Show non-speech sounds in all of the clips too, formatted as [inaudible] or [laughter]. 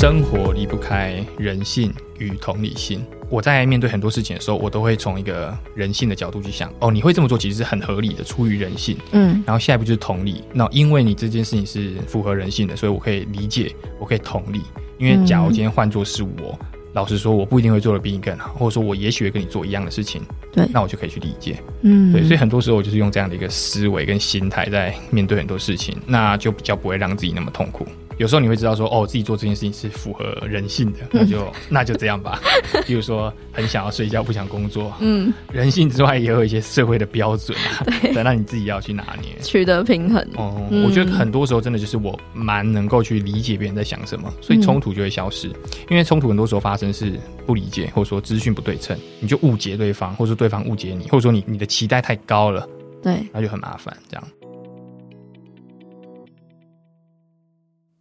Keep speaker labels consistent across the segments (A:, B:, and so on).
A: 生活离不开人性与同理心。我在面对很多事情的时候，我都会从一个人性的角度去想。哦，你会这么做，其实是很合理的，出于人性。嗯。然后下一步就是同理。那因为你这件事情是符合人性的，所以我可以理解，我可以同理。因为假如今天换作是我，老实说，我不一定会做的比你更好，或者说我也许会跟你做一样的事情。对。那我就可以去理解。嗯。对，所以很多时候我就是用这样的一个思维跟心态在面对很多事情，那就比较不会让自己那么痛苦。有时候你会知道说，哦，自己做这件事情是符合人性的，那就那就这样吧。[laughs] 比如说，很想要睡觉，不想工作，嗯，人性之外也有一些社会的标准啊，[laughs] 对，那你自己要去拿捏，
B: 取得平衡。
A: 哦、嗯，我觉得很多时候真的就是我蛮能够去理解别人在想什么，所以冲突就会消失。因为冲突很多时候发生是不理解，或者说资讯不对称，你就误解对方，或者说对方误解你，或者说你你的期待太高了，
B: 对，
A: 那就很麻烦，这样。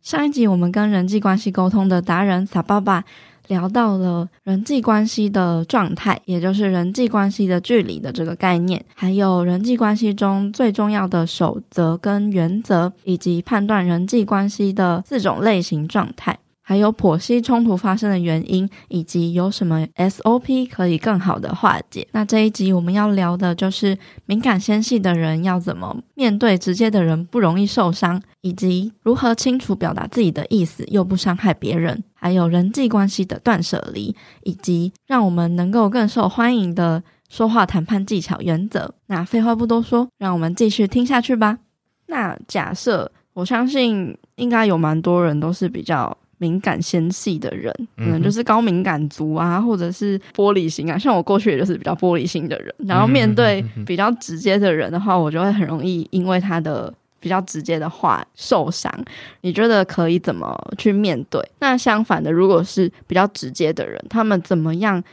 B: 上一集我们跟人际关系沟通的达人萨爸爸聊到了人际关系的状态，也就是人际关系的距离的这个概念，还有人际关系中最重要的守则跟原则，以及判断人际关系的四种类型状态。还有剖析冲突发生的原因，以及有什么 SOP 可以更好的化解。那这一集我们要聊的就是敏感纤细的人要怎么面对直接的人不容易受伤，以及如何清楚表达自己的意思又不伤害别人。还有人际关系的断舍离，以及让我们能够更受欢迎的说话谈判技巧原则。那废话不多说，让我们继续听下去吧。那假设我相信应该有蛮多人都是比较。敏感纤细的人，可能就是高敏感族啊，或者是玻璃心啊。像我过去也就是比较玻璃心的人，然后面对比较直接的人的话，我就会很容易因为他的比较直接的话受伤。你觉得可以怎么去面对？那相反的，如果是比较直接的人，他们怎么样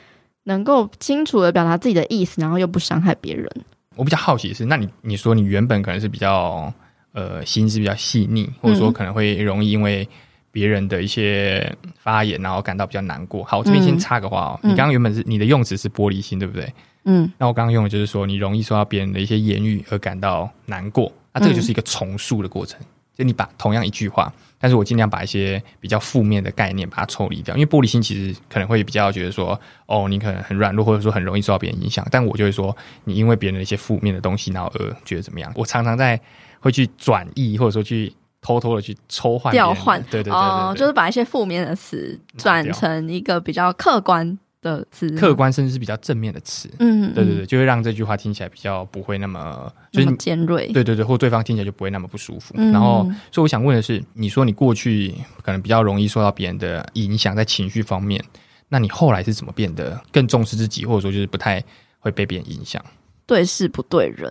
B: 能够清楚的表达自己的意思，然后又不伤害别人？
A: 我比较好奇的是，那你你说你原本可能是比较呃心思比较细腻，或者说可能会容易因为。别人的一些发言，然后感到比较难过。好，我这边先插个话哦。嗯、你刚刚原本是你的用词是玻璃心，对不对？嗯。那我刚刚用的就是说，你容易受到别人的一些言语而感到难过。那这个就是一个重塑的过程，嗯、就你把同样一句话，但是我尽量把一些比较负面的概念把它抽离掉。因为玻璃心其实可能会比较觉得说，哦，你可能很软弱，或者说很容易受到别人影响。但我就会说，你因为别人的一些负面的东西，然后而觉得怎么样？我常常在会去转译，或者说去。偷偷的去抽
B: 换
A: 调换，对对对，
B: 哦，就是把一些负面的词转成一个比较客观的词，
A: 客观甚至是比较正面的词，嗯，嗯，对对对，就会让这句话听起来比较不会那么就是
B: 么尖锐，
A: 对对对，或对方听起来就不会那么不舒服。嗯、然后，所以我想问的是，你说你过去可能比较容易受到别人的影响，在情绪方面，那你后来是怎么变得更重视自己，或者说就是不太会被别人影响？
B: 对事不对人，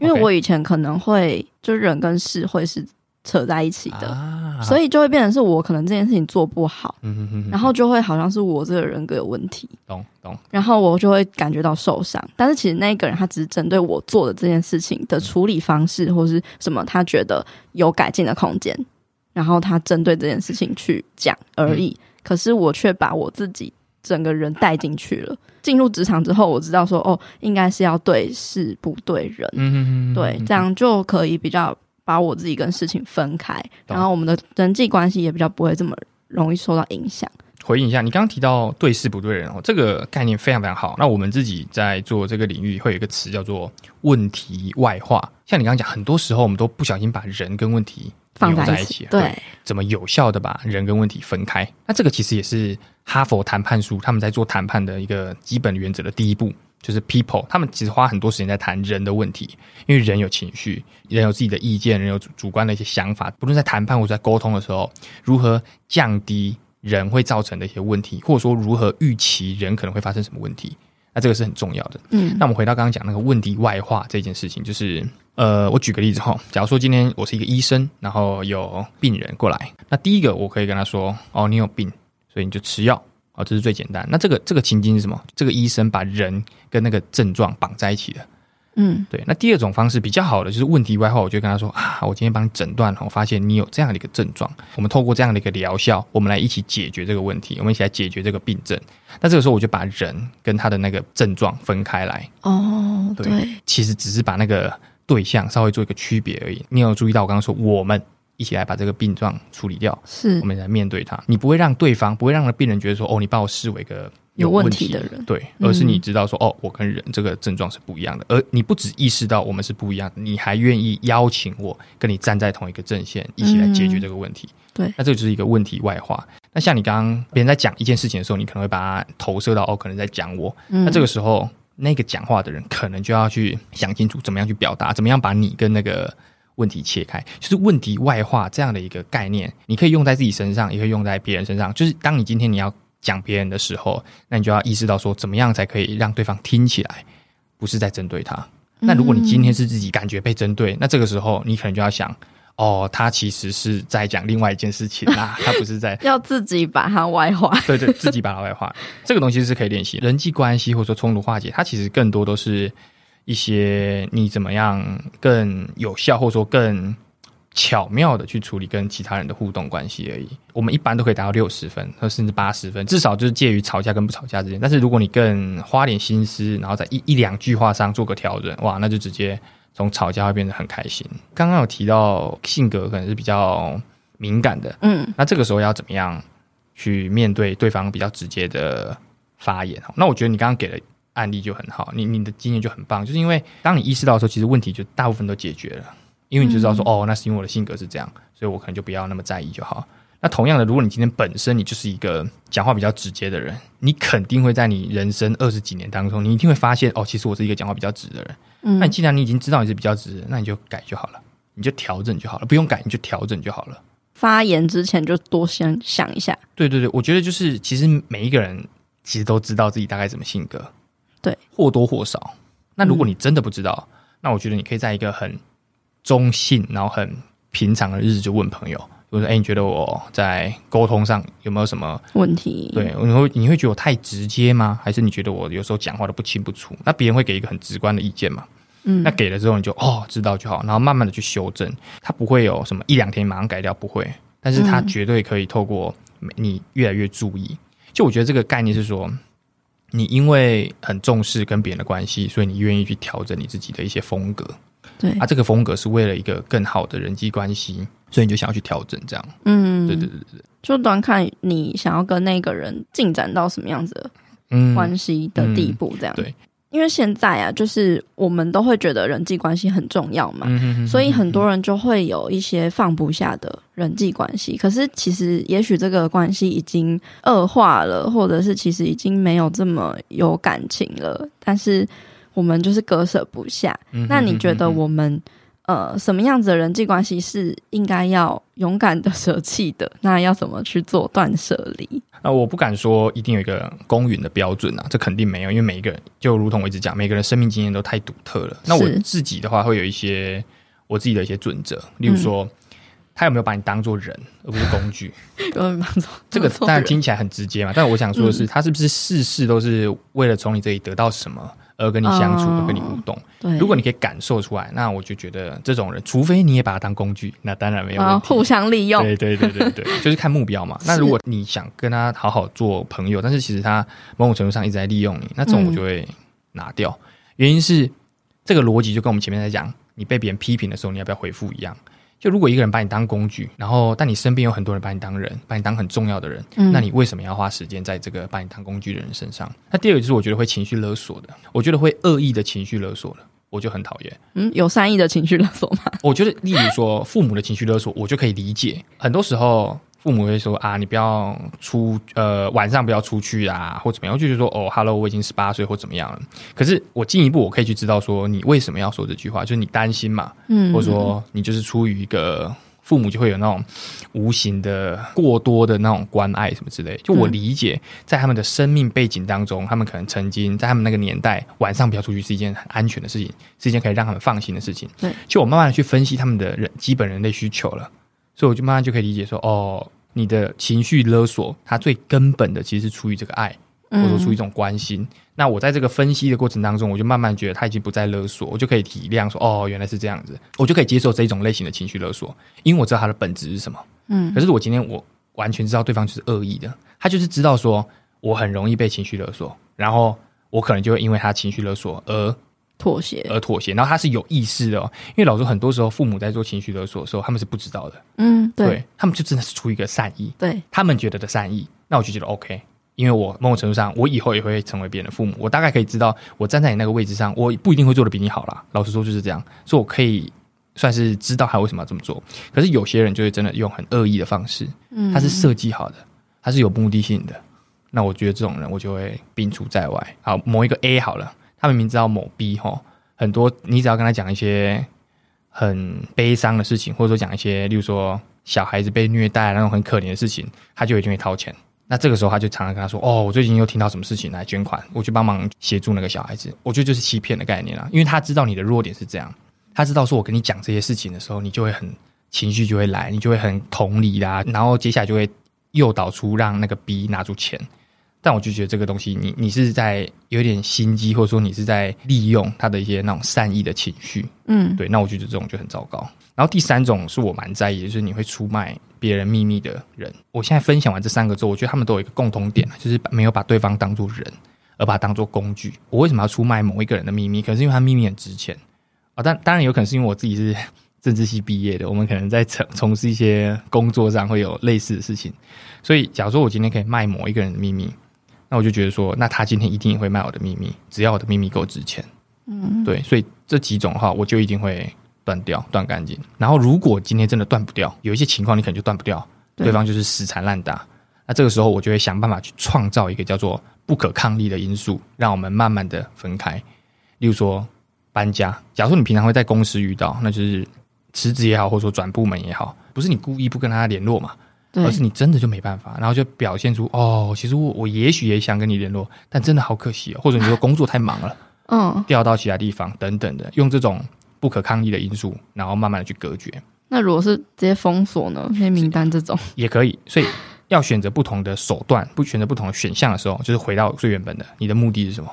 B: 因为我以前可能会就人跟事会是。扯在一起的，啊、所以就会变成是我可能这件事情做不好，嗯、哼哼哼，然后就会好像是我这个人格有问题，
A: 懂懂，
B: 然后我就会感觉到受伤。但是其实那个人他只是针对我做的这件事情的处理方式，嗯、或是什么他觉得有改进的空间，然后他针对这件事情去讲而已。嗯、可是我却把我自己整个人带进去了。进入职场之后，我知道说哦，应该是要对事不对人，嗯、哼哼哼哼对，这样就可以比较。把我自己跟事情分开，然后我们的人际关系也比较不会这么容易受到影响。
A: 回应一下，你刚刚提到对事不对人哦，这个概念非常非常好。那我们自己在做这个领域，会有一个词叫做问题外化。像你刚刚讲，很多时候我们都不小心把人跟问题放在一起，对，对，怎么有效的把人跟问题分开？那这个其实也是哈佛谈判书他们在做谈判的一个基本原则的第一步。就是 people，他们其实花很多时间在谈人的问题，因为人有情绪，人有自己的意见，人有主主观的一些想法。不论在谈判或者在沟通的时候，如何降低人会造成的一些问题，或者说如何预期人可能会发生什么问题，那这个是很重要的。嗯，那我们回到刚刚讲那个问题外化这件事情，就是呃，我举个例子哈，假如说今天我是一个医生，然后有病人过来，那第一个我可以跟他说，哦，你有病，所以你就吃药。哦，这是最简单。那这个这个情境是什么？这个医生把人跟那个症状绑在一起的。嗯，对。那第二种方式比较好的就是问题外化，我就跟他说啊，我今天帮你诊断，我发现你有这样的一个症状，我们透过这样的一个疗效，我们来一起解决这个问题，我们一起来解决这个病症。那这个时候我就把人跟他的那个症状分开来。哦，对，对，其实只是把那个对象稍微做一个区别而已。你有注意到我刚刚说我们？一起来把这个病状处理掉。
B: 是，
A: 我们来面对它。你不会让对方，不会让病人觉得说，哦，你把我视为一个有问题的人，对，而是你知道说，嗯、哦，我跟人这个症状是不一样的，而你不只意识到我们是不一样的，你还愿意邀请我跟你站在同一个阵线，一起来解决这个问题。嗯、
B: 对，
A: 那这就是一个问题外化。那像你刚刚别人在讲一件事情的时候，你可能会把它投射到，哦，可能在讲我。嗯、那这个时候，那个讲话的人可能就要去想清楚，怎么样去表达，怎么样把你跟那个。问题切开，就是问题外化这样的一个概念，你可以用在自己身上，也可以用在别人身上。就是当你今天你要讲别人的时候，那你就要意识到说，怎么样才可以让对方听起来不是在针对他。那如果你今天是自己感觉被针对，那这个时候你可能就要想，哦，他其实是在讲另外一件事情啊，[laughs] 他不是在
B: 要自己把它外化。[laughs]
A: 对对，自己把它外化，这个东西是可以练习。人际关系或者说冲突化解，它其实更多都是。一些你怎么样更有效，或者说更巧妙的去处理跟其他人的互动关系而已。我们一般都可以达到六十分，或甚至八十分，至少就是介于吵架跟不吵架之间。但是如果你更花点心思，然后在一一两句话上做个调整，哇，那就直接从吵架会变得很开心。刚刚有提到性格可能是比较敏感的，嗯，那这个时候要怎么样去面对对方比较直接的发言？那我觉得你刚刚给了。案例就很好，你你的经验就很棒，就是因为当你意识到的时候，其实问题就大部分都解决了，因为你就知道说，嗯、哦，那是因为我的性格是这样，所以我可能就不要那么在意就好。那同样的，如果你今天本身你就是一个讲话比较直接的人，你肯定会在你人生二十几年当中，你一定会发现，哦，其实我是一个讲话比较直的人。嗯，那既然你已经知道你是比较直的，那你就改就好了，你就调整就好了，不用改你就调整就好了。
B: 发言之前就多先想一下。
A: 对对对，我觉得就是其实每一个人其实都知道自己大概什么性格。
B: 对，
A: 或多或少。那如果你真的不知道，嗯、那我觉得你可以在一个很中性，然后很平常的日子就问朋友，比如说：“哎，你觉得我在沟通上有没有什么
B: 问题？”
A: 对，你会你会觉得我太直接吗？还是你觉得我有时候讲话都不清不楚？那别人会给一个很直观的意见嘛？嗯，那给了之后你就哦知道就好，然后慢慢的去修正，他不会有什么一两天马上改掉，不会，但是他绝对可以透过你越来越注意。就我觉得这个概念是说。你因为很重视跟别人的关系，所以你愿意去调整你自己的一些风格。
B: 对，
A: 啊，这个风格是为了一个更好的人际关系，所以你就想要去调整这样。嗯，对对对对，
B: 就端看你想要跟那个人进展到什么样子的关系的地步，这样。嗯嗯、对。因为现在啊，就是我们都会觉得人际关系很重要嘛，嗯、哼哼哼所以很多人就会有一些放不下的人际关系。可是其实，也许这个关系已经恶化了，或者是其实已经没有这么有感情了，但是我们就是割舍不下。嗯、哼哼哼那你觉得我们？呃，什么样子的人际关系是应该要勇敢的舍弃的？那要怎么去做断舍离？
A: 那我不敢说一定有一个公允的标准啊，这肯定没有，因为每一个人就如同我一直讲，每个人生命经验都太独特了。那我自己的话，会有一些我自己的一些准则，例如说，嗯、他有没有把你当做人而不是工具？[laughs] 这个当然听起来很直接嘛，但我想说的是，嗯、他是不是事事都是为了从你这里得到什么？而跟你相处，而跟你互动。对，如果你可以感受出来，那我就觉得这种人，除非你也把他当工具，那当然没有问题。
B: 互相利用。
A: 对对对对对，[laughs] 就是看目标嘛。那如果你想跟他好好做朋友，但是其实他某种程度上一直在利用你，那这种我就会拿掉。原因是这个逻辑就跟我们前面在讲，你被别人批评的时候，你要不要回复一样。就如果一个人把你当工具，然后但你身边有很多人把你当人，把你当很重要的人，嗯、那你为什么要花时间在这个把你当工具的人身上？那第二个就是我觉得会情绪勒索的，我觉得会恶意的情绪勒索的，我就很讨厌。
B: 嗯，有善意的情绪勒索吗？
A: 我觉得，例如说父母的情绪勒索，我就可以理解。很多时候。父母会说啊，你不要出呃晚上不要出去啊，或怎么样，就是说哦，Hello，我已经十八岁或怎么样了。可是我进一步我可以去知道说你为什么要说这句话，就是你担心嘛，嗯，或者说你就是出于一个父母就会有那种无形的过多的那种关爱什么之类。就我理解，在他们的生命背景当中，他们可能曾经在他们那个年代晚上不要出去是一件很安全的事情，是一件可以让他们放心的事情。对，就我慢慢的去分析他们的人基本人类需求了。所以我就慢慢就可以理解说，哦，你的情绪勒索，它最根本的其实是出于这个爱，或者说出于一种关心。嗯、那我在这个分析的过程当中，我就慢慢觉得他已经不再勒索，我就可以体谅说，哦，原来是这样子，我就可以接受这一种类型的情绪勒索，因为我知道它的本质是什么。嗯，可是我今天我完全知道对方就是恶意的，他就是知道说我很容易被情绪勒索，然后我可能就会因为他情绪勒索而
B: 妥协
A: 而妥协，然后他是有意识的哦。因为老实说，很多时候父母在做情绪勒索的时候，他们是不知道的。
B: 嗯，对，
A: 对他们就真的是出于一个善意，
B: 对
A: 他们觉得的善意，那我就觉得 OK。因为我某种程度上，我以后也会成为别人的父母，我大概可以知道，我站在你那个位置上，我不一定会做的比你好啦。老实说就是这样，所以我可以算是知道他为什么要这么做。可是有些人就会真的用很恶意的方式，嗯，他是设计好的，他是有目的性的。那我觉得这种人，我就会摒除在外。好，某一个 A 好了，他明明知道某 B 齁，很多你只要跟他讲一些很悲伤的事情，或者说讲一些，例如说小孩子被虐待那种很可怜的事情，他就一定会掏钱。那这个时候，他就常常跟他说：“哦，我最近又听到什么事情，来捐款，我去帮忙协助那个小孩子。”我觉得就是欺骗的概念啦，因为他知道你的弱点是这样，他知道说我跟你讲这些事情的时候，你就会很情绪就会来，你就会很同理啦，然后接下来就会诱导出让那个 B 拿出钱。但我就觉得这个东西你，你你是在有点心机，或者说你是在利用他的一些那种善意的情绪，嗯，对。那我觉得这种就很糟糕。然后第三种是我蛮在意的，就是你会出卖别人秘密的人。我现在分享完这三个之后，我觉得他们都有一个共同点，就是没有把对方当做人，而把他当做工具。我为什么要出卖某一个人的秘密？可能是因为他秘密很值钱啊。但当然有可能是因为我自己是 [laughs] 政治系毕业的，我们可能在从从事一些工作上会有类似的事情。所以，假如说我今天可以卖某一个人的秘密。那我就觉得说，那他今天一定也会卖我的秘密，只要我的秘密够值钱，嗯，对，所以这几种的话，我就一定会断掉，断干净。然后，如果今天真的断不掉，有一些情况你可能就断不掉，对，对方就是死缠烂打，那这个时候我就会想办法去创造一个叫做不可抗力的因素，让我们慢慢的分开。例如说搬家，假如说你平常会在公司遇到，那就是辞职也好，或者说转部门也好，不是你故意不跟他联络嘛。而是你真的就没办法，然后就表现出哦，其实我我也许也想跟你联络，但真的好可惜哦，或者你说工作太忙了，[laughs] 嗯，调到其他地方等等的，用这种不可抗力的因素，然后慢慢的去隔绝。
B: 那如果是直接封锁呢？黑名单这种
A: 也可以，所以要选择不同的手段，不选择不同的选项的时候，就是回到最原本的，你的目的是什么？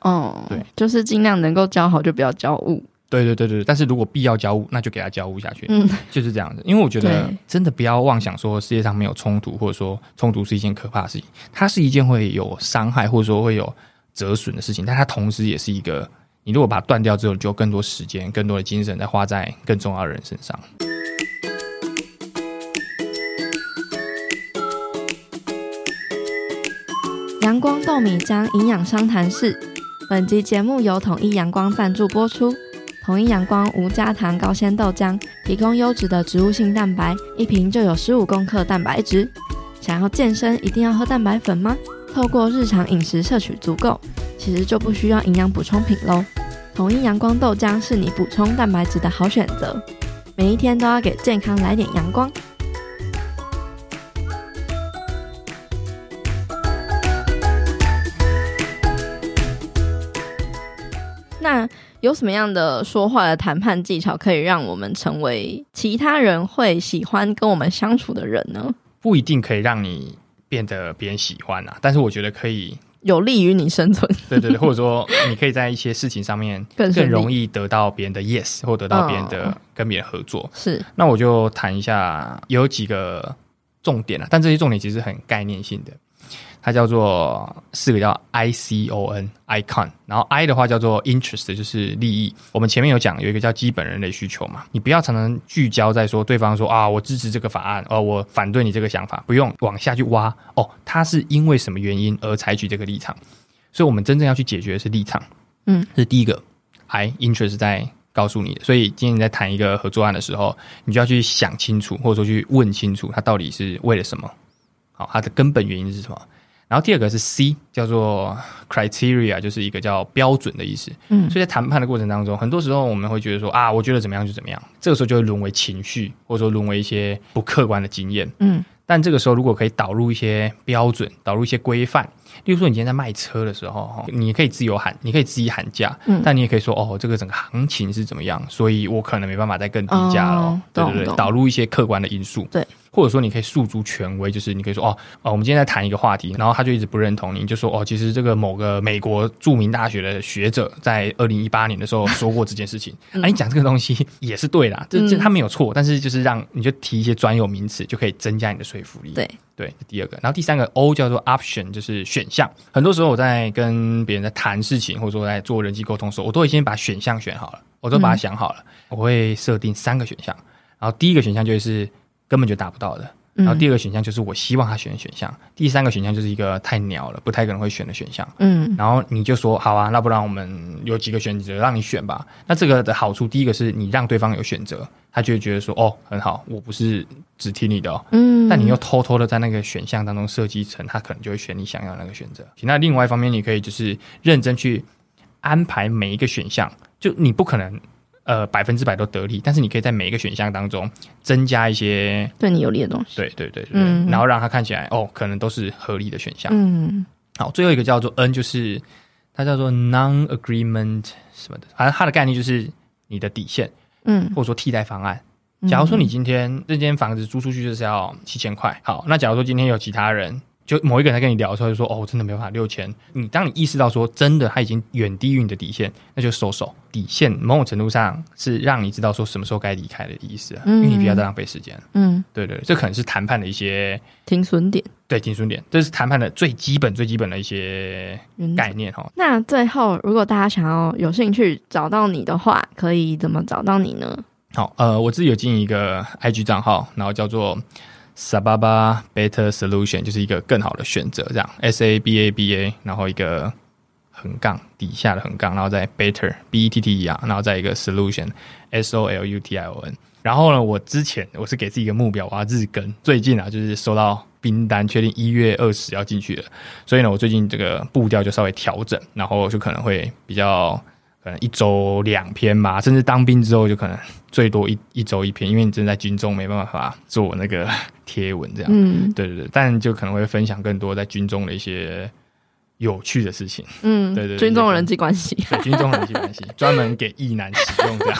B: 哦，对，就是尽量能够交好就不要交恶。
A: 对对对对，但是如果必要交物，那就给他交物下去。嗯，就是这样子。因为我觉得真的不要妄想说世界上没有冲突，或者说冲突是一件可怕的事情。它是一件会有伤害或者说会有折损的事情，但它同时也是一个，你如果把它断掉之后，你就更多时间、更多的精神在花在更重要的人身上。
B: 阳光豆米浆营养商谈室，本集节目由统一阳光赞助播出。统一阳光无加糖高鲜豆浆，提供优质的植物性蛋白，一瓶就有十五公克蛋白质。想要健身，一定要喝蛋白粉吗？透过日常饮食摄取足够，其实就不需要营养补充品喽。统一阳光豆浆是你补充蛋白质的好选择。每一天都要给健康来点阳光。有什么样的说话的谈判技巧，可以让我们成为其他人会喜欢跟我们相处的人呢？
A: 不一定可以让你变得别人喜欢啊，但是我觉得可以
B: 有利于你生存。
A: 对对对，[laughs] 或者说你可以在一些事情上面更容易得到别人的 yes，或得到别人的跟别人合作。是，那我就谈一下有几个重点啊，但这些重点其实很概念性的。它叫做四个叫 I C O N icon，然后 I 的话叫做 interest，就是利益。我们前面有讲有一个叫基本人类需求嘛，你不要常常聚焦在说对方说啊，我支持这个法案，哦，我反对你这个想法，不用往下去挖哦，他是因为什么原因而采取这个立场？所以我们真正要去解决的是立场，嗯，这是第一个 I interest 在告诉你的。所以今天你在谈一个合作案的时候，你就要去想清楚，或者说去问清楚，他到底是为了什么？好，它的根本原因是什么？然后第二个是 C，叫做 criteria，就是一个叫标准的意思。嗯，所以在谈判的过程当中，很多时候我们会觉得说啊，我觉得怎么样就怎么样，这个时候就会沦为情绪，或者说沦为一些不客观的经验。嗯，但这个时候如果可以导入一些标准，导入一些规范，例如说你今天在卖车的时候，你可以自由喊，你可以自己喊价，嗯，但你也可以说哦，这个整个行情是怎么样，所以我可能没办法再更低价了。哦，对对对，导入一些客观的因素。对。或者说你可以诉诸权威，就是你可以说哦，哦，我们今天在谈一个话题，然后他就一直不认同你，你就说哦，其实这个某个美国著名大学的学者在二零一八年的时候说过这件事情，[laughs] 嗯、啊，你讲这个东西也是对的，这这他没有错，但是就是让你就提一些专有名词，就可以增加你的说服力。
B: 对。
A: 对，第二个，然后第三个 O 叫做 option，就是选项。很多时候我在跟别人在谈事情，或者说在做人际沟通的时候，我都会先把选项选好了，我都把它想好了，嗯、我会设定三个选项，然后第一个选项就是根本就达不到的。然后第二个选项就是我希望他选的选项，嗯、第三个选项就是一个太鸟了，不太可能会选的选项。嗯，然后你就说好啊，那不然我们有几个选择让你选吧。那这个的好处，第一个是你让对方有选择，他就会觉得说哦很好，我不是只听你的哦。嗯，但你又偷偷的在那个选项当中设计成，他可能就会选你想要的那个选择。那另外一方面，你可以就是认真去安排每一个选项，就你不可能。呃，百分之百都得利，但是你可以在每一个选项当中增加一些
B: 对你有利的东西。
A: 对对对对，嗯，然后让它看起来哦，可能都是合理的选项。嗯，好，最后一个叫做 N，就是它叫做 Non-Agreement 什么的，反正它的概念就是你的底线，嗯，或者说替代方案。假如说你今天这间房子租出去就是要七千块，好，那假如说今天有其他人。就某一个人在跟你聊的时候，就说：“哦，我真的没办法六千。”你当你意识到说真的他已经远低于你的底线，那就收手。底线某种程度上是让你知道说什么时候该离开的意思，嗯、因为你不要再浪费时间。嗯，对，对对，这可能是谈判的一些
B: 停损点。
A: 对，停损点，这是谈判的最基本、最基本的一些概念哈。
B: 那最后，如果大家想要有兴趣找到你的话，可以怎么找到你呢？
A: 好，呃，我自己有经营一个 IG 账号，然后叫做。Sababa Better Solution 就是一个更好的选择，这样 S A B A B A，然后一个横杠底下的横杠，然后再 Better B E T T E R，然后再一个 Solution S O L U T I O N。然后呢，我之前我是给自己一个目标，我要日更。最近啊，就是收到订单，确定一月二十要进去了，所以呢，我最近这个步调就稍微调整，然后就可能会比较。可能一周两篇吧，甚至当兵之后就可能最多一一周一篇，因为你真的在军中没办法做那个 [laughs] 贴文这样。嗯，对对对，但就可能会分享更多在军中的一些有趣的事情。嗯，对对，对，军
B: 中人际关系，
A: 对，军中人际关系专门给役男使用这样，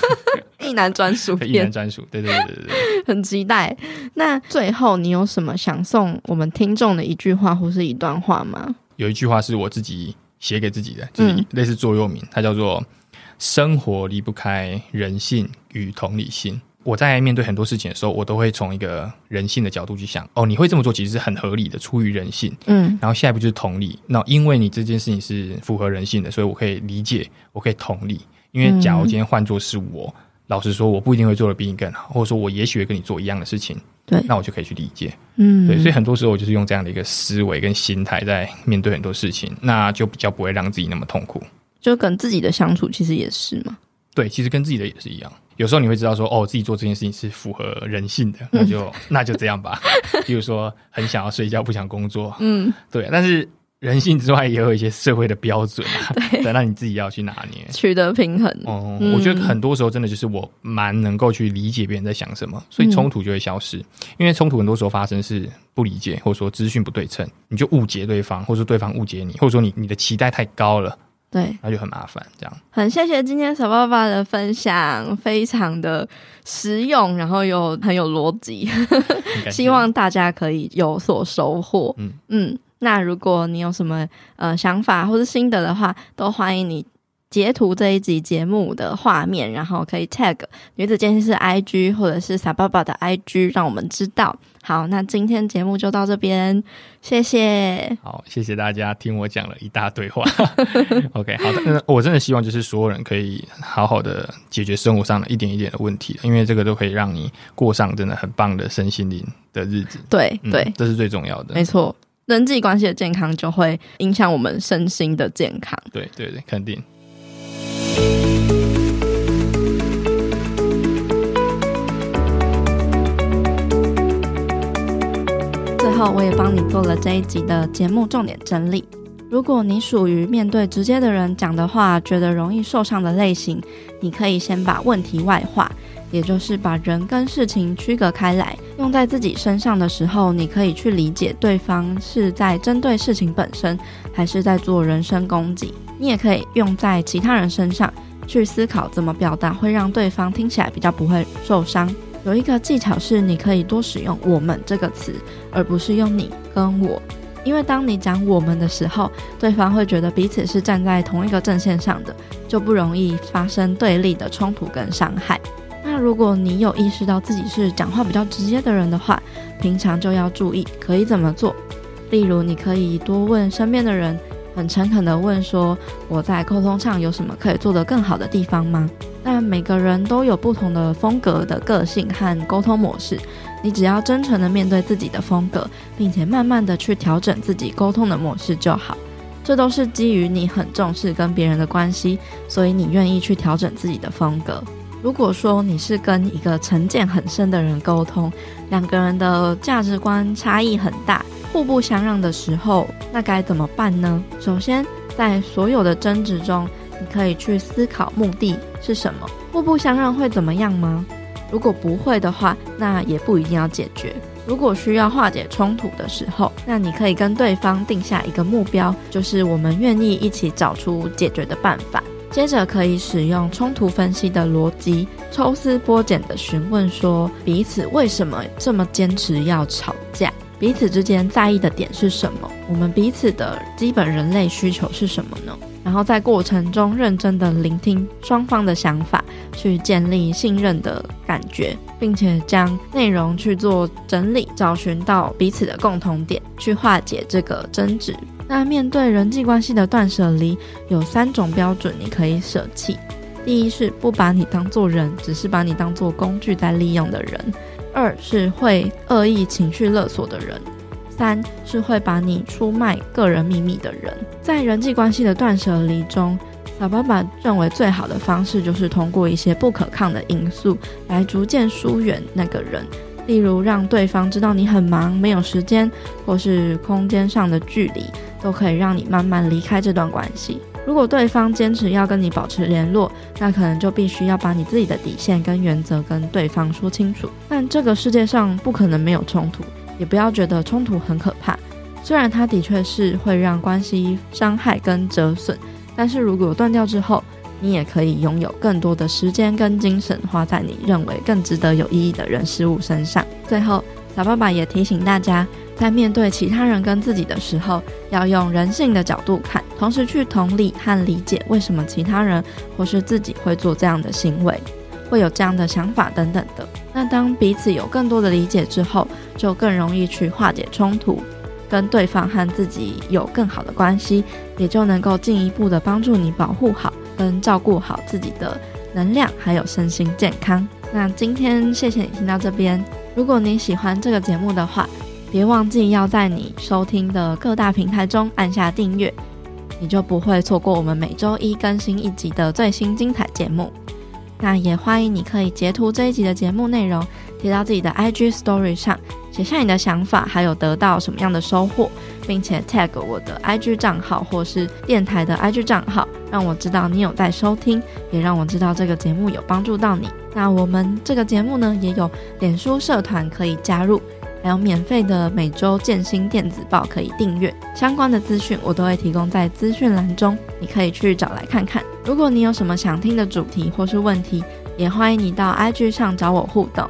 A: [laughs]
B: 役男专属，
A: 役男专属，对对对对对，
B: 很期待。那最后你有什么想送我们听众的一句话或是一段话吗？
A: 有一句话是我自己。写给自己的，就是类似座右铭，它叫做“生活离不开人性与同理心”。我在面对很多事情的时候，我都会从一个人性的角度去想。哦，你会这么做，其实是很合理的，出于人性。嗯，然后下一步就是同理。那因为你这件事情是符合人性的，所以我可以理解，我可以同理。因为假如今天换作是我，老实说，我不一定会做的比你更好，或者说我也许会跟你做一样的事情。对，那我就可以去理解，嗯，对，所以很多时候我就是用这样的一个思维跟心态在面对很多事情，那就比较不会让自己那么痛苦。
B: 就跟自己的相处其实也是嘛。
A: 对，其实跟自己的也是一样。有时候你会知道说，哦，自己做这件事情是符合人性的，那就那就这样吧。[laughs] 比如说，很想要睡觉，不想工作，嗯，对，但是。人性之外，也有一些社会的标准啊，[laughs] 对，那你自己要去拿捏，
B: 取得平衡。
A: 哦、嗯，我觉得很多时候真的就是我蛮能够去理解别人在想什么，所以冲突就会消失。嗯、因为冲突很多时候发生是不理解，或者说资讯不对称，你就误解对方，或者说对方误解你，或者说你你的期待太高了，
B: 对，
A: 那就很麻烦。这样，
B: 很谢谢今天 Sababa 的分享，非常的实用，然后又很有逻辑，[laughs] 希望大家可以有所收获。嗯嗯。那如果你有什么呃想法或是心得的话，都欢迎你截图这一集节目的画面，然后可以 tag 女子健身室 IG 或者是 Sababa 的 IG，让我们知道。好，那今天节目就到这边，谢谢。
A: 好，谢谢大家听我讲了一大堆话。[laughs] OK，好的，那我真的希望就是所有人可以好好的解决生活上的一点一点的问题，因为这个都可以让你过上真的很棒的身心灵的日子。
B: 对对、嗯，这
A: 是最重要的，
B: 没错。人际关系的健康就会影响我们身心的健康。
A: 对对对，肯定。
B: 最后，我也帮你做了这一集的节目重点整理。如果你属于面对直接的人讲的话觉得容易受伤的类型，你可以先把问题外化。也就是把人跟事情区隔开来，用在自己身上的时候，你可以去理解对方是在针对事情本身，还是在做人身攻击。你也可以用在其他人身上，去思考怎么表达会让对方听起来比较不会受伤。有一个技巧是，你可以多使用“我们”这个词，而不是用“你”跟“我”。因为当你讲“我们”的时候，对方会觉得彼此是站在同一个阵线上的，就不容易发生对立的冲突跟伤害。那如果你有意识到自己是讲话比较直接的人的话，平常就要注意可以怎么做。例如，你可以多问身边的人，很诚恳地问说：“我在沟通上有什么可以做得更好的地方吗？”但每个人都有不同的风格的个性和沟通模式，你只要真诚地面对自己的风格，并且慢慢地去调整自己沟通的模式就好。这都是基于你很重视跟别人的关系，所以你愿意去调整自己的风格。如果说你是跟一个成见很深的人沟通，两个人的价值观差异很大，互不相让的时候，那该怎么办呢？首先，在所有的争执中，你可以去思考目的是什么。互不相让会怎么样吗？如果不会的话，那也不一定要解决。如果需要化解冲突的时候，那你可以跟对方定下一个目标，就是我们愿意一起找出解决的办法。接着可以使用冲突分析的逻辑，抽丝剥茧地询问说彼此为什么这么坚持要吵架，彼此之间在意的点是什么，我们彼此的基本人类需求是什么呢？然后在过程中认真地聆听双方的想法，去建立信任的感觉，并且将内容去做整理，找寻到彼此的共同点，去化解这个争执。那面对人际关系的断舍离，有三种标准你可以舍弃。第一是不把你当做人，只是把你当做工具在利用的人；二是会恶意情绪勒索的人；三是会把你出卖个人秘密的人。在人际关系的断舍离中，小爸爸认为最好的方式就是通过一些不可抗的因素来逐渐疏远那个人。例如，让对方知道你很忙，没有时间，或是空间上的距离，都可以让你慢慢离开这段关系。如果对方坚持要跟你保持联络，那可能就必须要把你自己的底线跟原则跟对方说清楚。但这个世界上不可能没有冲突，也不要觉得冲突很可怕。虽然它的确是会让关系伤害跟折损，但是如果断掉之后，你也可以拥有更多的时间跟精神花在你认为更值得有意义的人事物身上。最后，小爸爸也提醒大家，在面对其他人跟自己的时候，要用人性的角度看，同时去同理和理解为什么其他人或是自己会做这样的行为，会有这样的想法等等的。那当彼此有更多的理解之后，就更容易去化解冲突，跟对方和自己有更好的关系，也就能够进一步的帮助你保护好。跟照顾好自己的能量，还有身心健康。那今天谢谢你听到这边。如果你喜欢这个节目的话，别忘记要在你收听的各大平台中按下订阅，你就不会错过我们每周一更新一集的最新精彩节目。那也欢迎你可以截图这一集的节目内容，贴到自己的 IG Story 上，写下你的想法，还有得到什么样的收获。并且 tag 我的 IG 账号或是电台的 IG 账号，让我知道你有在收听，也让我知道这个节目有帮助到你。那我们这个节目呢，也有脸书社团可以加入，还有免费的每周健心电子报可以订阅。相关的资讯我都会提供在资讯栏中，你可以去找来看看。如果你有什么想听的主题或是问题，也欢迎你到 IG 上找我互动。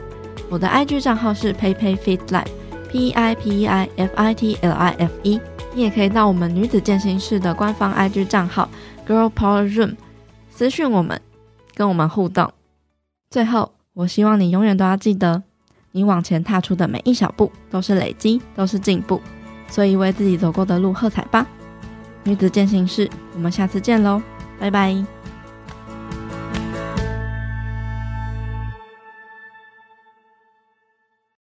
B: 我的 IG 账号是 PeiPeiFitLife。p i p e i f i t l i f e，你也可以到我们女子健心室的官方 IG 账号 Girl Power Room 私讯我们，跟我们互动。最后，我希望你永远都要记得，你往前踏出的每一小步都是累积，都是进步。所以为自己走过的路喝彩吧！女子健心室，我们下次见喽，拜拜。